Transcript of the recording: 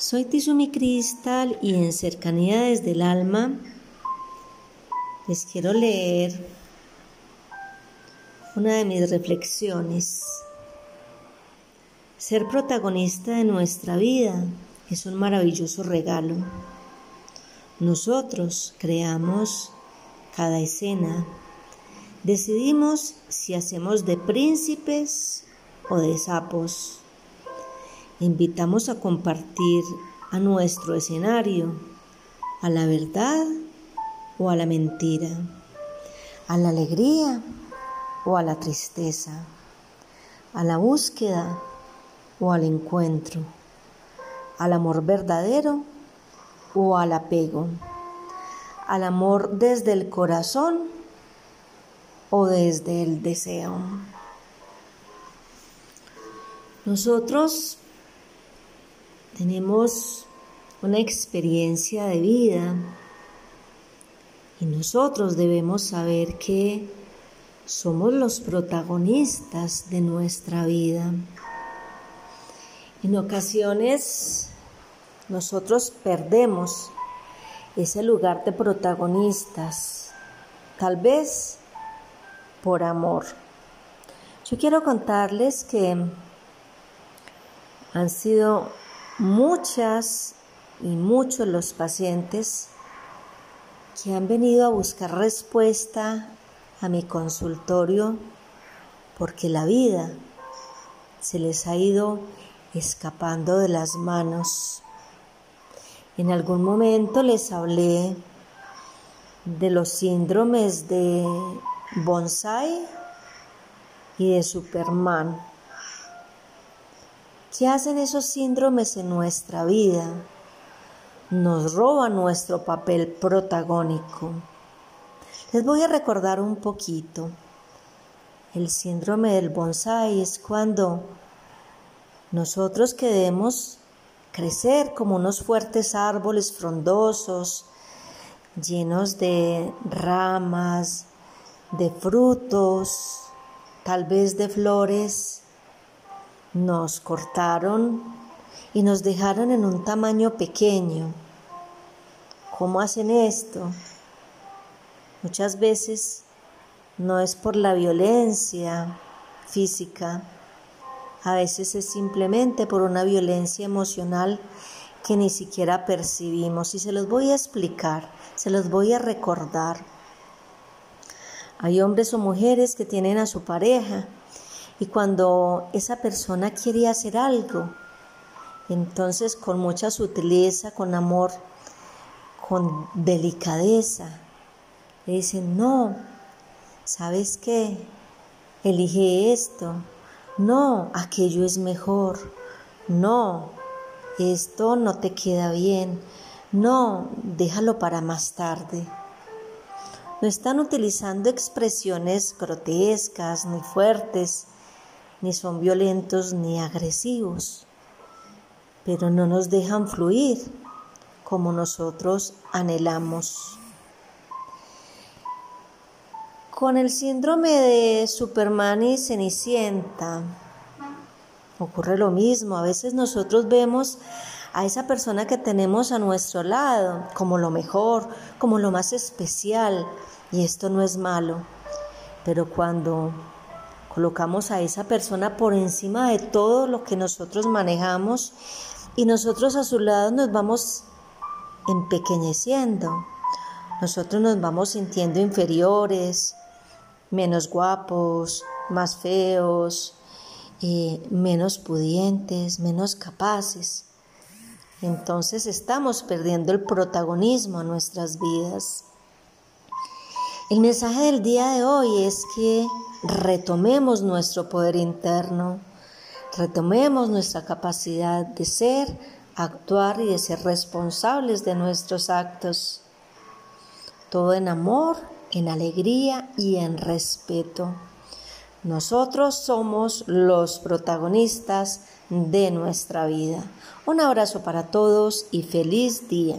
Soy Tizumi Cristal y en Cercanía desde el Alma les quiero leer una de mis reflexiones. Ser protagonista de nuestra vida es un maravilloso regalo. Nosotros creamos cada escena. Decidimos si hacemos de príncipes o de sapos. Invitamos a compartir a nuestro escenario a la verdad o a la mentira, a la alegría o a la tristeza, a la búsqueda o al encuentro al amor verdadero o al apego, al amor desde el corazón o desde el deseo. Nosotros tenemos una experiencia de vida y nosotros debemos saber que somos los protagonistas de nuestra vida. En ocasiones nosotros perdemos ese lugar de protagonistas, tal vez por amor. Yo quiero contarles que han sido muchas y muchos los pacientes que han venido a buscar respuesta a mi consultorio porque la vida se les ha ido escapando de las manos. En algún momento les hablé de los síndromes de bonsai y de Superman. ¿Qué hacen esos síndromes en nuestra vida? Nos roban nuestro papel protagónico. Les voy a recordar un poquito. El síndrome del bonsai es cuando nosotros queremos crecer como unos fuertes árboles frondosos, llenos de ramas, de frutos, tal vez de flores, nos cortaron y nos dejaron en un tamaño pequeño. ¿Cómo hacen esto? Muchas veces no es por la violencia física, a veces es simplemente por una violencia emocional que ni siquiera percibimos. Y se los voy a explicar, se los voy a recordar. Hay hombres o mujeres que tienen a su pareja y cuando esa persona quiere hacer algo, entonces con mucha sutileza, con amor, con delicadeza, le dicen, no, ¿sabes qué? Elige esto, no, aquello es mejor. No, esto no te queda bien. No, déjalo para más tarde. No están utilizando expresiones grotescas ni fuertes, ni son violentos ni agresivos, pero no nos dejan fluir como nosotros anhelamos. Con el síndrome de Superman y Cenicienta ocurre lo mismo. A veces nosotros vemos a esa persona que tenemos a nuestro lado como lo mejor, como lo más especial, y esto no es malo. Pero cuando colocamos a esa persona por encima de todo lo que nosotros manejamos y nosotros a su lado nos vamos empequeñeciendo, nosotros nos vamos sintiendo inferiores, menos guapos, más feos, eh, menos pudientes, menos capaces. Entonces estamos perdiendo el protagonismo a nuestras vidas. El mensaje del día de hoy es que retomemos nuestro poder interno, Retomemos nuestra capacidad de ser, actuar y de ser responsables de nuestros actos. Todo en amor, en alegría y en respeto. Nosotros somos los protagonistas de nuestra vida. Un abrazo para todos y feliz día.